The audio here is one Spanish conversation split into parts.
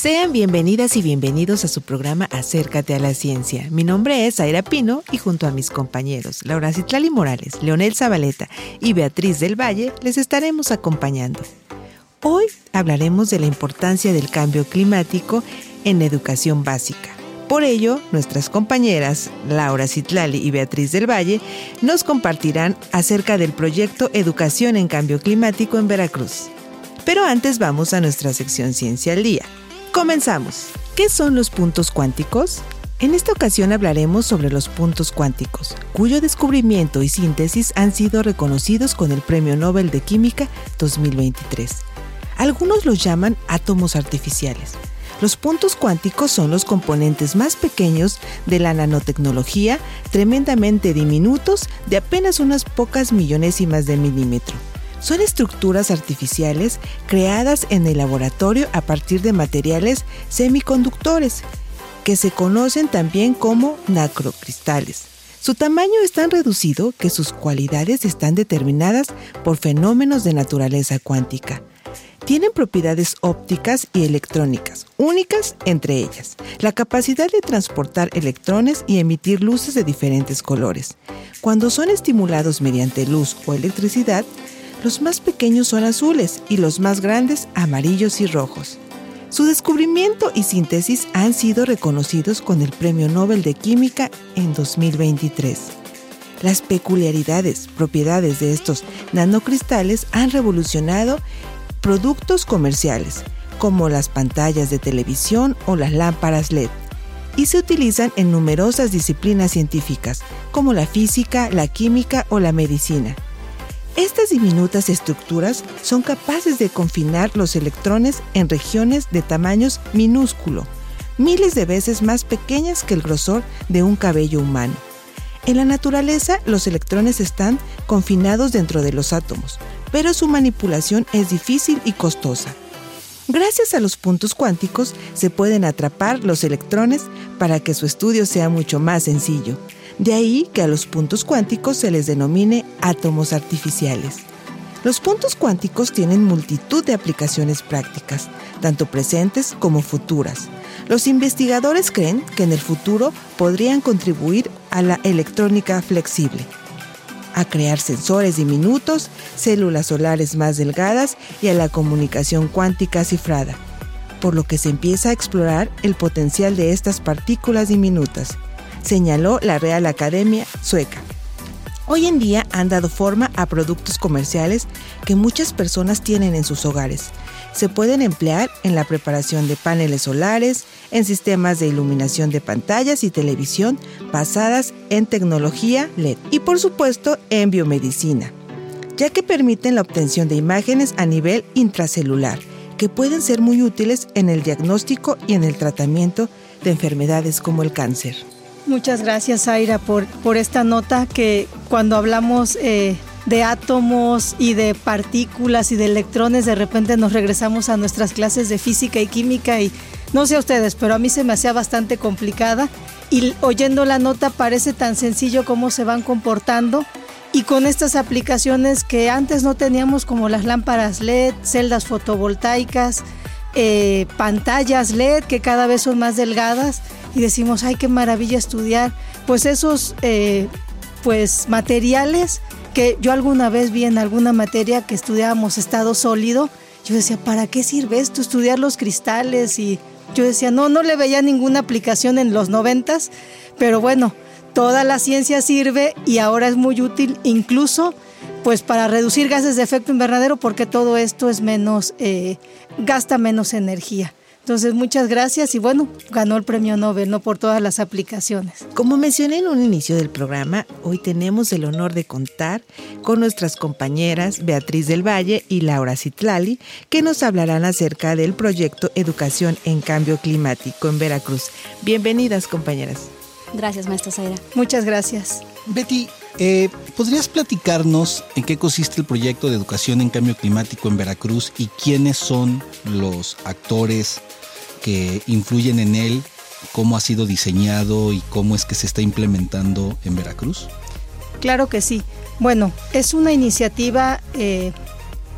Sean bienvenidas y bienvenidos a su programa Acércate a la Ciencia. Mi nombre es Aira Pino y junto a mis compañeros Laura Citlali Morales, Leonel Zabaleta y Beatriz del Valle les estaremos acompañando. Hoy hablaremos de la importancia del cambio climático en educación básica. Por ello, nuestras compañeras Laura Citlali y Beatriz del Valle nos compartirán acerca del proyecto Educación en Cambio Climático en Veracruz. Pero antes vamos a nuestra sección Ciencia al Día. Comenzamos. ¿Qué son los puntos cuánticos? En esta ocasión hablaremos sobre los puntos cuánticos, cuyo descubrimiento y síntesis han sido reconocidos con el Premio Nobel de Química 2023. Algunos los llaman átomos artificiales. Los puntos cuánticos son los componentes más pequeños de la nanotecnología, tremendamente diminutos, de apenas unas pocas millonésimas de milímetro son estructuras artificiales creadas en el laboratorio a partir de materiales semiconductores, que se conocen también como nacrocristales. Su tamaño es tan reducido que sus cualidades están determinadas por fenómenos de naturaleza cuántica. Tienen propiedades ópticas y electrónicas, únicas entre ellas, la capacidad de transportar electrones y emitir luces de diferentes colores. Cuando son estimulados mediante luz o electricidad, los más pequeños son azules y los más grandes amarillos y rojos. Su descubrimiento y síntesis han sido reconocidos con el Premio Nobel de Química en 2023. Las peculiaridades, propiedades de estos nanocristales han revolucionado productos comerciales, como las pantallas de televisión o las lámparas LED, y se utilizan en numerosas disciplinas científicas, como la física, la química o la medicina. Estas diminutas estructuras son capaces de confinar los electrones en regiones de tamaños minúsculo, miles de veces más pequeñas que el grosor de un cabello humano. En la naturaleza, los electrones están confinados dentro de los átomos, pero su manipulación es difícil y costosa. Gracias a los puntos cuánticos se pueden atrapar los electrones para que su estudio sea mucho más sencillo. De ahí que a los puntos cuánticos se les denomine átomos artificiales. Los puntos cuánticos tienen multitud de aplicaciones prácticas, tanto presentes como futuras. Los investigadores creen que en el futuro podrían contribuir a la electrónica flexible, a crear sensores diminutos, células solares más delgadas y a la comunicación cuántica cifrada, por lo que se empieza a explorar el potencial de estas partículas diminutas señaló la Real Academia Sueca. Hoy en día han dado forma a productos comerciales que muchas personas tienen en sus hogares. Se pueden emplear en la preparación de paneles solares, en sistemas de iluminación de pantallas y televisión basadas en tecnología LED y por supuesto en biomedicina, ya que permiten la obtención de imágenes a nivel intracelular que pueden ser muy útiles en el diagnóstico y en el tratamiento de enfermedades como el cáncer. Muchas gracias, Aira, por, por esta nota que cuando hablamos eh, de átomos y de partículas y de electrones, de repente nos regresamos a nuestras clases de física y química y no sé a ustedes, pero a mí se me hacía bastante complicada. Y oyendo la nota parece tan sencillo cómo se van comportando. Y con estas aplicaciones que antes no teníamos como las lámparas LED, celdas fotovoltaicas, eh, pantallas LED que cada vez son más delgadas y decimos, ay, qué maravilla estudiar, pues esos eh, pues materiales que yo alguna vez vi en alguna materia que estudiábamos estado sólido, yo decía, ¿para qué sirve esto? Estudiar los cristales y yo decía, no, no le veía ninguna aplicación en los noventas, pero bueno, toda la ciencia sirve y ahora es muy útil incluso pues para reducir gases de efecto invernadero porque todo esto es menos, eh, gasta menos energía. Entonces, muchas gracias y bueno, ganó el premio Nobel, no por todas las aplicaciones. Como mencioné en un inicio del programa, hoy tenemos el honor de contar con nuestras compañeras Beatriz del Valle y Laura Citlali, que nos hablarán acerca del proyecto Educación en Cambio Climático en Veracruz. Bienvenidas, compañeras. Gracias, maestra Zaira. Muchas gracias. Betty, Eh, ¿Podrías platicarnos en qué consiste el proyecto de educación en cambio climático en Veracruz y quiénes son los actores que influyen en él, cómo ha sido diseñado y cómo es que se está implementando en Veracruz? Claro que sí. Bueno, es una iniciativa eh,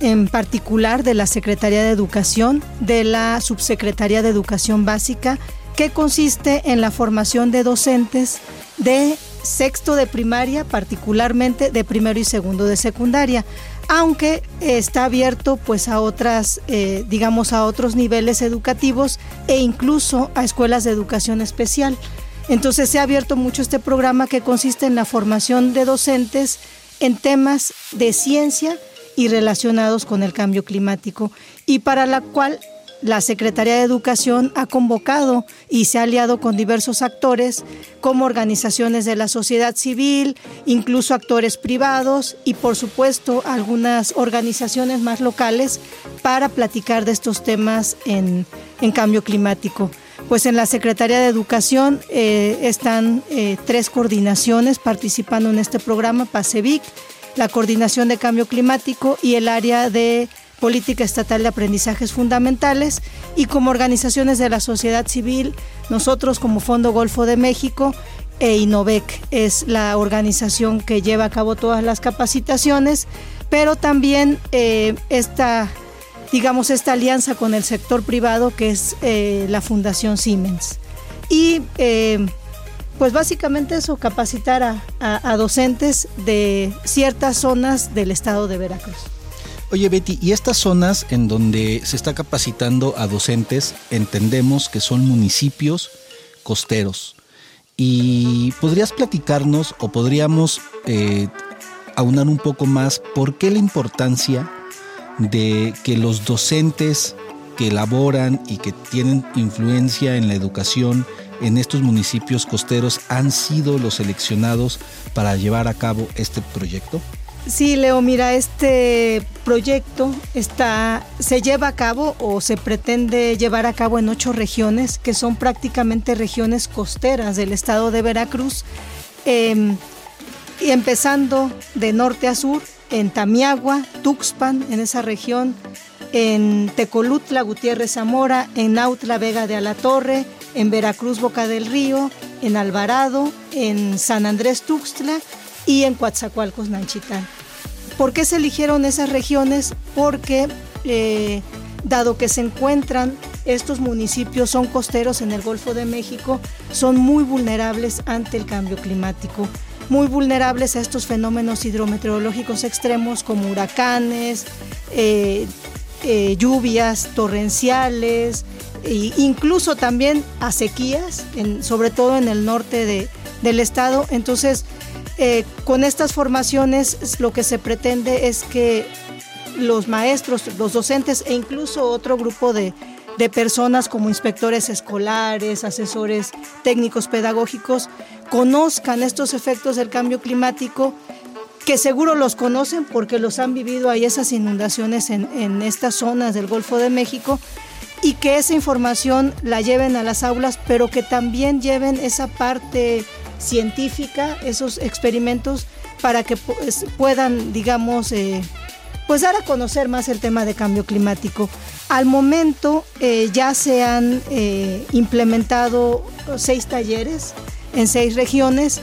en particular de la Secretaría de Educación, de la Subsecretaría de Educación Básica, que consiste en la formación de docentes de sexto de primaria, particularmente de primero y segundo de secundaria, aunque está abierto pues a otras, eh, digamos, a otros niveles educativos e incluso a escuelas de educación especial. Entonces se ha abierto mucho este programa que consiste en la formación de docentes en temas de ciencia y relacionados con el cambio climático y para la cual la Secretaría de Educación ha convocado y se ha aliado con diversos actores, como organizaciones de la sociedad civil, incluso actores privados y por supuesto algunas organizaciones más locales para platicar de estos temas en, cambio climático. Pues en la Secretaría de Educación eh, están eh, tres coordinaciones participando en este programa, PASEVIC, la Coordinación de Cambio Climático y el área de Política Estatal de Aprendizajes Fundamentales y como organizaciones de la sociedad civil, nosotros como Fondo Golfo de México e INOVEC es la organización que lleva a cabo todas las capacitaciones, pero también eh, esta, digamos, esta alianza con el sector privado que es eh, la Fundación Siemens. Y eh, pues básicamente eso, capacitar a docentes de ciertas zonas del estado de Veracruz. Oye Betty, y estas zonas en donde se está capacitando a docentes, entendemos que son municipios costeros. ¿Y podrías platicarnos o podríamos eh, aunar un poco más por qué la importancia de que los docentes que elaboran y que tienen influencia en la educación en estos municipios costeros han sido los seleccionados para llevar a cabo este proyecto? Sí, Leo, mira, este proyecto está, se lleva a cabo o se pretende llevar a cabo en ocho regiones, que son prácticamente regiones costeras del estado de Veracruz, em, y empezando de norte a sur, en Tamiagua, Tuxpan, en esa región, en Tecolutla, Gutiérrez Zamora, en Nautla, Vega de Alatorre, en Veracruz, Boca del Río, en Alvarado, en San Andrés, Tuxtla, y en Coatzacoalcos, Nanchitán. ¿Por qué se eligieron esas regiones? Porque eh, dado que se encuentran estos municipios son costeros en el Golfo de México, son muy vulnerables ante el cambio climático, muy vulnerables a estos fenómenos hidrometeorológicos extremos como huracanes, eh, eh, lluvias torrenciales, e incluso también a sequías, sobre todo en el norte del estado. Entonces, eh, con estas formaciones lo que se pretende es que los maestros, los docentes e incluso otro grupo de, personas como inspectores escolares, asesores técnicos pedagógicos, conozcan estos efectos del cambio climático, que seguro los conocen porque los han vivido ahí esas inundaciones en, en estas zonas del Golfo de México y que esa información la lleven a las aulas, pero que también lleven esa parte científica, esos experimentos, para que pues, puedan, digamos, eh, pues dar a conocer más el tema de cambio climático. Al momento eh, ya se han eh, implementado seis talleres en seis regiones.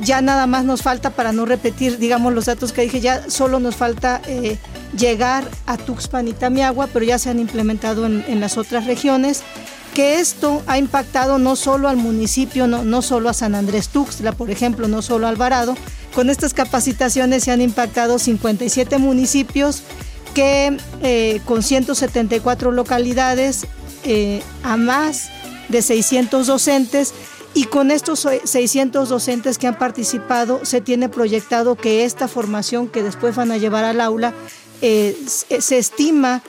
ya nada más nos falta, para no repetir, digamos, los datos que dije, ya solo nos falta llegar a Tuxpan y Tamiagua, pero ya se han implementado en, en las otras regiones que esto ha impactado no solo al municipio, no, no solo a San Andrés Tuxtla, por ejemplo, no solo a Alvarado. Con estas capacitaciones se han impactado 57 municipios que eh, con 174 localidades eh, a más de 600 docentes y con estos 600 docentes que han participado se tiene proyectado que esta formación que después van a llevar al aula eh, se estima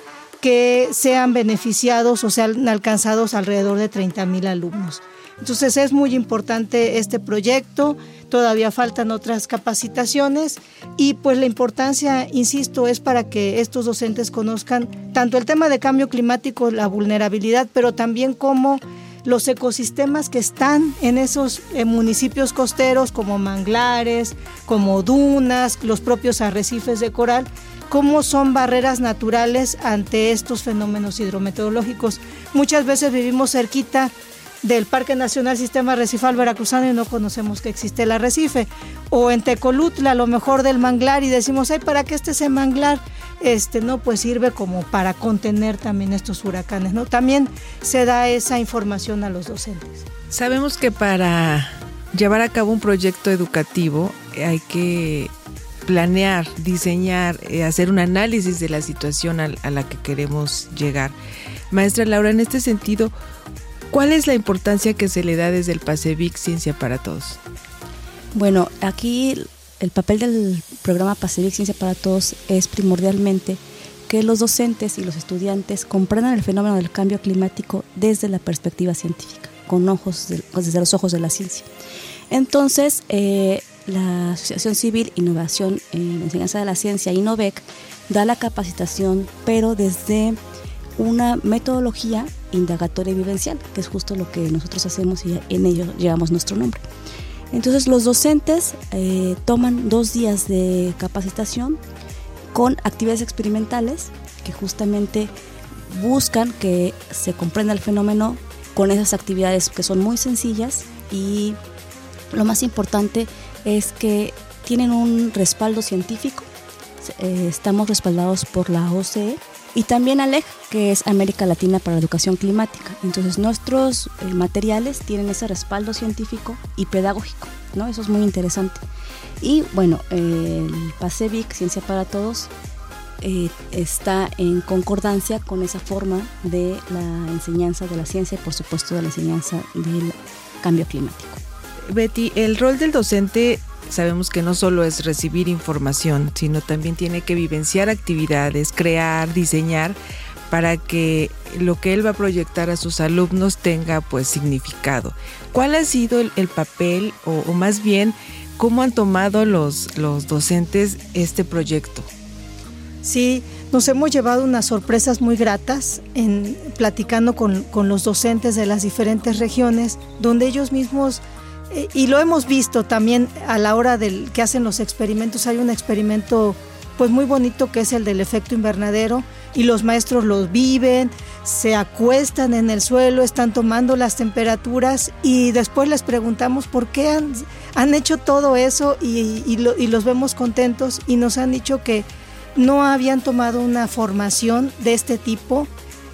que sean beneficiados o sean alcanzados alrededor de 30 mil alumnos. Entonces es muy importante este proyecto, todavía faltan otras capacitaciones y pues la importancia, insisto, es para que estos docentes conozcan tanto el tema de cambio climático, la vulnerabilidad, pero también cómo los ecosistemas que están en esos eh, municipios costeros como manglares, como dunas, los propios arrecifes de coral, cómo son barreras naturales ante estos fenómenos hidrometeorológicos. Muchas veces vivimos cerquita del Parque Nacional Sistema Recifal Veracruzano y no conocemos que existe el arrecife. O en Tecolutla, a lo mejor del manglar, y decimos, ay, ¿para qué este ese manglar? Este, no, pues sirve como para contener también estos huracanes, ¿no? También se da esa información a los docentes. Sabemos que para llevar a cabo un proyecto educativo hay que planear, diseñar, eh, hacer un análisis de la situación a la que queremos llegar. Maestra Laura, en este sentido, ¿Cuál es la importancia que se le da desde el PASEVIC Ciencia para Todos? Bueno, aquí el papel del programa PASEVIC Ciencia para Todos es primordialmente que los docentes y los estudiantes comprendan el fenómeno del cambio climático desde la perspectiva científica, con ojos desde los ojos de la ciencia. Entonces, eh, la Asociación Civil Innovación en Enseñanza de la Ciencia, INOVEC, da la capacitación, pero desde una metodología indagatoria vivencial, que es justo lo que nosotros hacemos y en ello llevamos nuestro nombre. Entonces los docentes eh, toman dos días de capacitación con actividades experimentales que justamente buscan que se comprenda el fenómeno con esas actividades que son muy sencillas y lo más importante es que tienen un respaldo científico. Eh, estamos respaldados por la OCE y también ALEG, que es América Latina para la Educación Climática. Entonces nuestros eh, materiales tienen ese respaldo científico y pedagógico, ¿no? Eso es muy interesante. Y bueno, el PASEVIC, Ciencia para Todos, eh, está en concordancia con esa forma de la enseñanza de la ciencia y por supuesto de la enseñanza del cambio climático. Betty, el rol del docente sabemos que no solo es recibir información, sino también tiene que vivenciar actividades, crear, diseñar para que lo que él va a proyectar a sus alumnos tenga pues significado. ¿Cuál ha sido el, papel o, más bien cómo han tomado los, los docentes este proyecto? Sí, nos hemos llevado unas sorpresas muy gratas en platicando con, con los docentes de las diferentes regiones, donde ellos mismos y lo hemos visto también a la hora del que hacen los experimentos. Hay un experimento pues muy bonito que es el del efecto invernadero y los maestros los viven, se acuestan en el suelo, están tomando las temperaturas y después les preguntamos por qué han, han hecho todo eso y, y los vemos contentos y nos han dicho que no habían tomado una formación de este tipo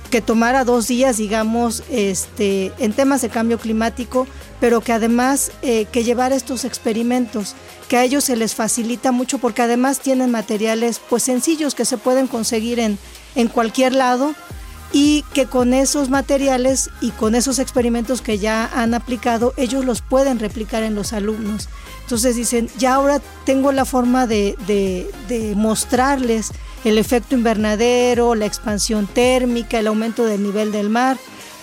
que tomara dos días, digamos, este, en temas de cambio climático, pero que además eh, que llevar estos experimentos, que a ellos se les facilita mucho porque además tienen materiales pues sencillos que se pueden conseguir en, en cualquier lado y que con esos materiales y con esos experimentos que ya han aplicado, ellos los pueden replicar en los alumnos. Entonces dicen, ya ahora tengo la forma de, de, de mostrarles el efecto invernadero, la expansión térmica, el aumento del nivel del mar,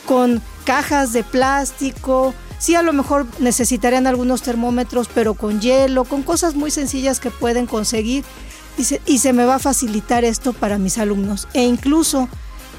con cajas de plástico. Sí, a lo mejor necesitarían algunos termómetros, pero con hielo, con cosas muy sencillas que pueden conseguir. Y se, me va a facilitar esto para mis alumnos. E incluso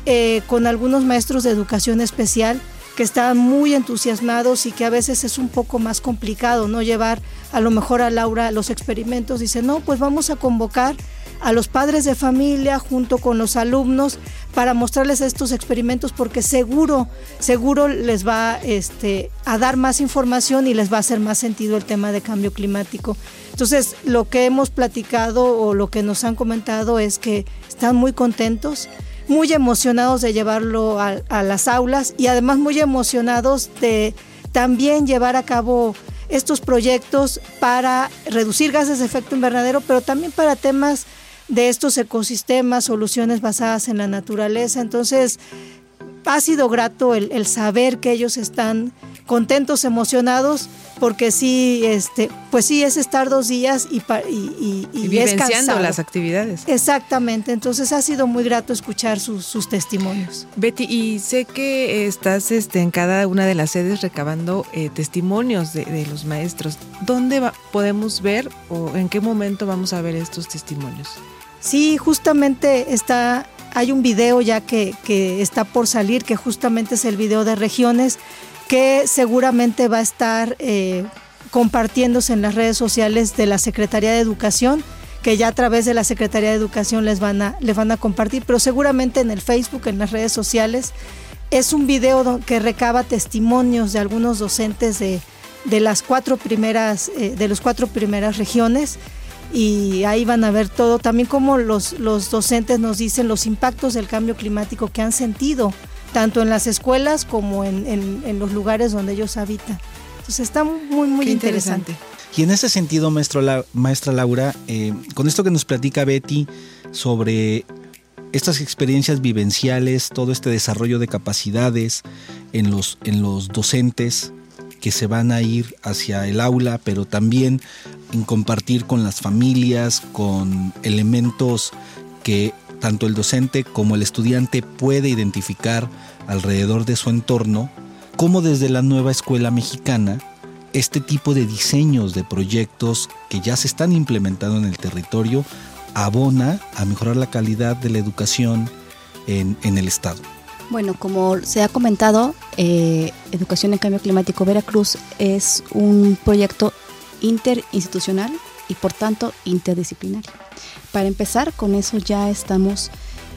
eh, con algunos maestros de educación especial que están muy entusiasmados y que a veces es un poco más complicado no llevar a lo mejor a Laura los experimentos. Dice, no, pues vamos a convocar a los padres de familia junto con los alumnos para mostrarles estos experimentos porque seguro, seguro les va este, a dar más información y les va a hacer más sentido el tema de cambio climático. Entonces, lo que hemos platicado o lo que nos han comentado es que están muy contentos, muy emocionados de llevarlo a, a las aulas y además muy emocionados de también llevar a cabo estos proyectos para reducir gases de efecto invernadero, pero también para temas de estos ecosistemas, soluciones basadas en la naturaleza. Entonces, ha sido grato el, saber que ellos están contentos, emocionados, porque sí, este, pues sí, es estar dos días y, y, y, vivenciando las actividades. Exactamente, entonces ha sido muy grato escuchar sus, testimonios. Betty, y sé que estás este, en cada una de las sedes recabando eh, testimonios de, los maestros. ¿Dónde podemos ver o en qué momento vamos a ver estos testimonios? Sí, justamente está, hay un video ya que, está por salir, que justamente es el video de regiones, que seguramente va a estar eh, compartiéndose en las redes sociales de la Secretaría de Educación que ya a través de la Secretaría de Educación les van a, les van a compartir, pero seguramente en el Facebook, en las redes sociales, es un video que recaba testimonios de algunos docentes de, de las cuatro primeras, eh, de las cuatro primeras regiones y ahí van a ver todo, también como los, los docentes nos dicen los impactos del cambio climático que han sentido, tanto en las escuelas como en, en, los lugares donde ellos habitan. Entonces está muy, muy interesante. Y en ese sentido, maestro maestra Laura, eh, con esto que nos platica Betty sobre estas experiencias vivenciales, todo este desarrollo de capacidades en los, en los docentes que se van a ir hacia el aula, pero también en compartir con las familias, con elementos que tanto el docente como el estudiante puede identificar alrededor de su entorno, como desde la nueva escuela mexicana este tipo de diseños de proyectos que ya se están implementando en el territorio abona a mejorar la calidad de la educación en, el Estado. Bueno, como se ha comentado, eh, Educación en Cambio Climático Veracruz es un proyecto interinstitucional y por tanto interdisciplinario. Para empezar, con eso ya estamos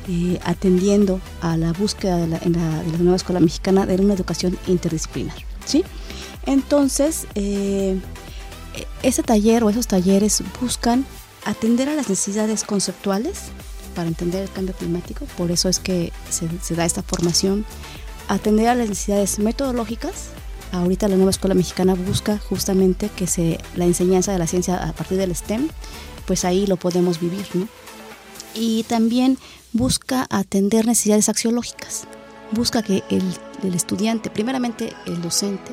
eh, atendiendo a la búsqueda de la, de la nueva escuela mexicana de una educación interdisciplinar. ¿sí? Entonces, eh, ese taller o esos talleres buscan atender a las necesidades conceptuales para entender el cambio climático, por eso es que se, da esta formación, atender a las necesidades metodológicas. Ahorita la nueva escuela mexicana busca justamente que se, la enseñanza de la ciencia a partir del STEM, pues ahí lo podemos vivir, ¿no? Y también busca atender necesidades axiológicas, busca que el, el estudiante, primeramente el docente,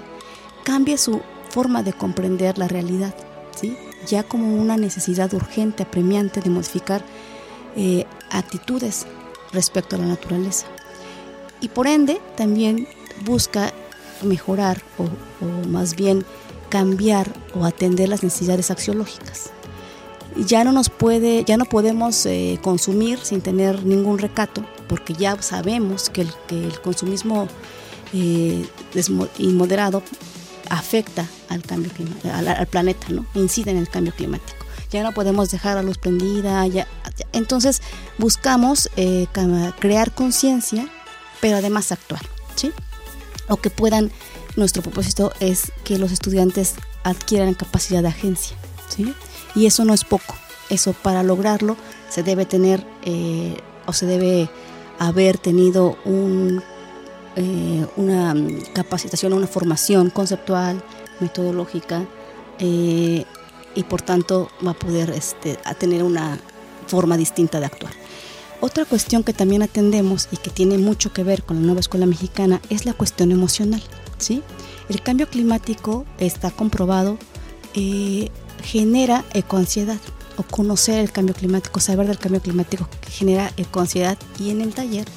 cambie su forma de comprender la realidad, ¿sí? ya como una necesidad urgente, apremiante de modificar eh, actitudes respecto a la naturaleza. Y por ende también busca mejorar o, más bien cambiar o atender las necesidades axiológicas. Ya no nos puede, ya no podemos eh, consumir sin tener ningún recato, porque ya sabemos que el, que el consumismo eh, inmoderado afecta al cambio al, planeta, ¿no? Incide en el cambio climático. Ya no podemos dejar la luz prendida, ya, entonces buscamos eh, crear conciencia, pero además actuar, ¿sí? O que puedan, nuestro propósito es que los estudiantes adquieran capacidad de agencia, ¿sí? Y eso no es poco, eso para lograrlo se debe tener eh, o se debe haber tenido eh, una capacitación, una formación conceptual, metodológica, eh, y por tanto va a poder este, a tener una forma distinta de actuar. Otra cuestión que también atendemos y que tiene mucho que ver con la nueva escuela mexicana es la cuestión emocional. ¿sí? El cambio climático está comprobado, eh, genera ecoansiedad o conocer el cambio climático, saber del cambio climático genera ecoansiedad y en el taller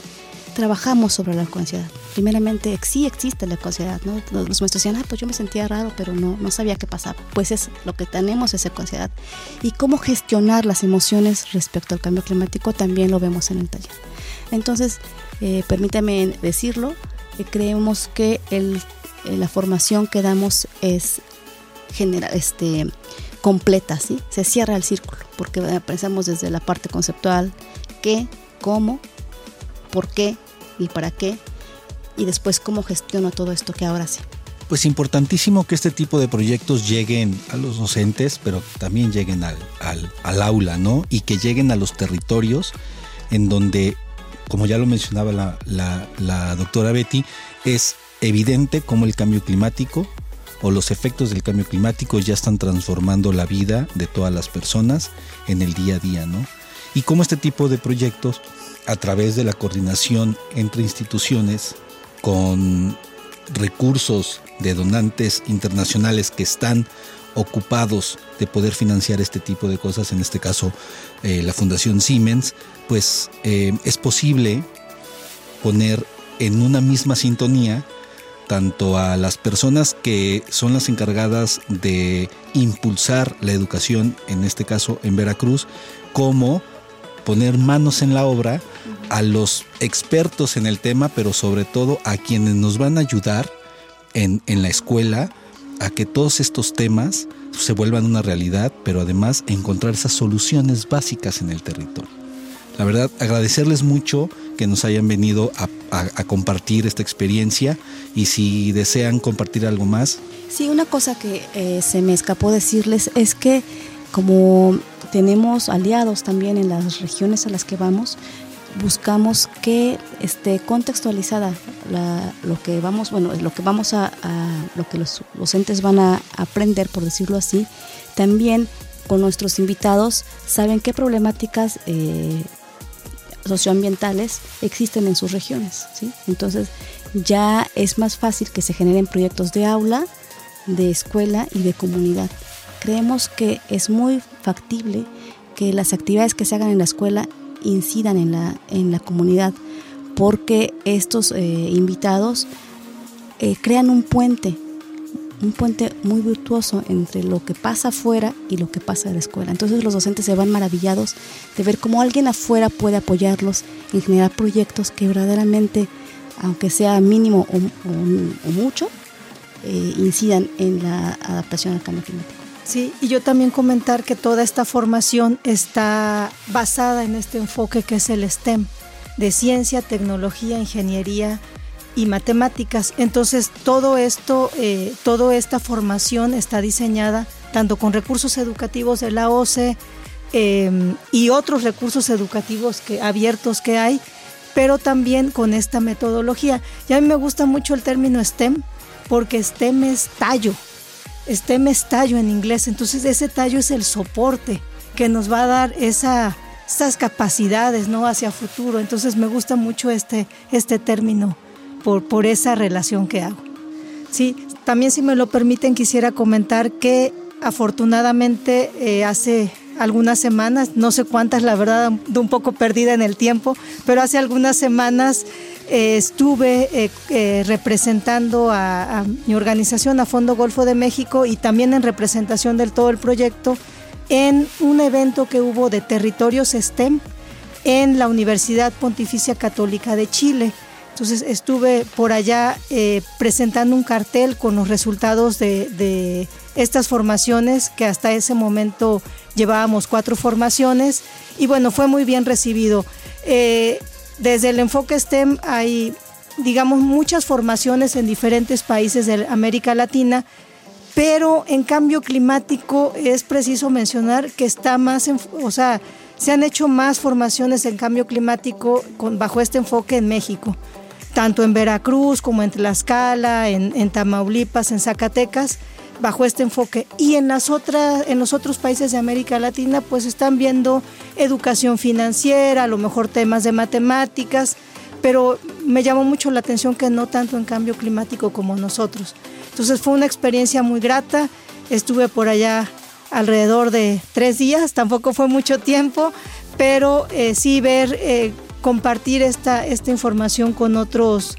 trabajamos sobre la ecoansiedad primeramente sí existe la ansiedad, ¿no? Los, maestros decían, ah, pues yo me sentía raro, pero no, no sabía qué pasaba. Pues es lo que tenemos es ansiedad. Y cómo gestionar las emociones respecto al cambio climático también lo vemos en el taller. Entonces, eh, permítame decirlo, eh, creemos que el, eh, la formación que damos es general, este, completa, ¿sí? Se cierra el círculo, porque pensamos desde la parte conceptual, qué, cómo, por qué y para qué, y después cómo gestiono todo esto que ahora sé. Pues importantísimo que este tipo de proyectos lleguen a los docentes, pero también lleguen al, al, aula, ¿no? Y que lleguen a los territorios en donde, como ya lo mencionaba la, la, la doctora Betty, es evidente cómo el cambio climático o los efectos del cambio climático ya están transformando la vida de todas las personas en el día a día, ¿no? Y cómo este tipo de proyectos, a través de la coordinación entre instituciones, con recursos de donantes internacionales que están ocupados de poder financiar este tipo de cosas, en este caso eh, la Fundación Siemens, pues eh, es posible poner en una misma sintonía tanto a las personas que son las encargadas de impulsar la educación, en este caso en Veracruz, como poner manos en la obra a los expertos en el tema, pero sobre todo a quienes nos van a ayudar en, en la escuela a que todos estos temas se vuelvan una realidad, pero además encontrar esas soluciones básicas en el territorio. La verdad, agradecerles mucho que nos hayan venido a, compartir esta experiencia y si desean compartir algo más. Sí, una cosa que eh, se me escapó decirles es que como tenemos aliados también en las regiones a las que vamos, buscamos que esté contextualizada lo que vamos, bueno, lo que vamos a, lo que los docentes van a aprender, por decirlo así, también con nuestros invitados saben qué problemáticas eh, socioambientales existen en sus regiones. ¿sí? Entonces ya es más fácil que se generen proyectos de aula, de escuela y de comunidad. Creemos que es muy factible que las actividades que se hagan en la escuela incidan en la, en la comunidad, porque estos eh, invitados eh, crean un puente, un puente muy virtuoso entre lo que pasa afuera y lo que pasa en la escuela. Entonces los docentes se van maravillados de ver cómo alguien afuera puede apoyarlos en generar proyectos que verdaderamente, aunque sea mínimo o, mucho, eh, incidan en la adaptación al cambio climático. Sí, y yo también comentar que toda esta formación está basada en este enfoque que es el STEM, de ciencia, tecnología, ingeniería y matemáticas. Entonces todo esto, eh, toda esta formación está diseñada tanto con recursos educativos de la OCE em, y otros recursos educativos que, abiertos que hay, pero también con esta metodología. Y a mí me gusta mucho el término STEM, porque STEM es tallo, STEM es tallo en inglés, entonces ese tallo es el soporte que nos va a dar esa, esas capacidades ¿no? hacia futuro. Entonces me gusta mucho este, este término por, por esa relación que hago. Sí, también si me lo permiten quisiera comentar que afortunadamente eh, hace algunas semanas, no sé cuántas, la verdad, un poco perdida en el tiempo, pero hace algunas semanas eh, estuve eh, representando a, mi organización, a Fondo Golfo de México, y también en representación del todo el proyecto, en un evento que hubo de territorios STEM en la Universidad Pontificia Católica de Chile. Entonces estuve por allá eh, presentando un cartel con los resultados de, estas formaciones, que hasta ese momento llevábamos cuatro formaciones, y bueno, fue muy bien recibido. Eh, desde el enfoque STEM hay, digamos, muchas formaciones en diferentes países de América Latina, pero en cambio climático es preciso mencionar que está más, o sea, se han hecho más formaciones en cambio climático con, bajo este enfoque en México tanto en Veracruz como en Tlaxcala, en, Tamaulipas, en Zacatecas, bajo este enfoque. Y en, las otras, en los otros países de América Latina, pues están viendo educación financiera, a lo mejor temas de matemáticas, pero me llamó mucho la atención que no tanto en cambio climático como nosotros. Entonces fue una experiencia muy grata, estuve por allá alrededor de tres días, tampoco fue mucho tiempo, pero eh, sí ver eh, compartir esta, esta información con otros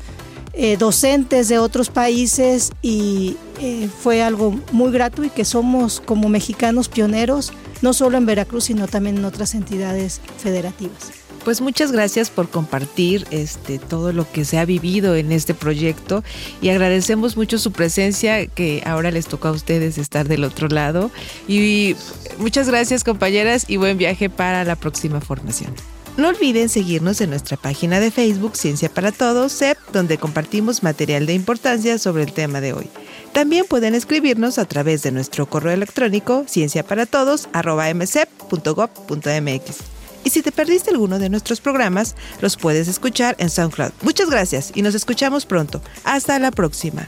eh, docentes de otros países y eh, fue algo muy grato y que somos como mexicanos pioneros, no solo en Veracruz, sino también en otras entidades federativas. Pues muchas gracias por compartir este todo lo que se ha vivido en este proyecto y agradecemos mucho su presencia que ahora les toca a ustedes estar del otro lado y muchas gracias compañeras y buen viaje para la próxima formación. No olviden seguirnos en nuestra página de Facebook Ciencia para Todos, CEP, donde compartimos material de importancia sobre el tema de hoy. También pueden escribirnos a través de nuestro correo electrónico cienciaparatodos.msep.gov.mx. Y si te perdiste alguno de nuestros programas, los puedes escuchar en SoundCloud. Muchas gracias y nos escuchamos pronto. Hasta la próxima.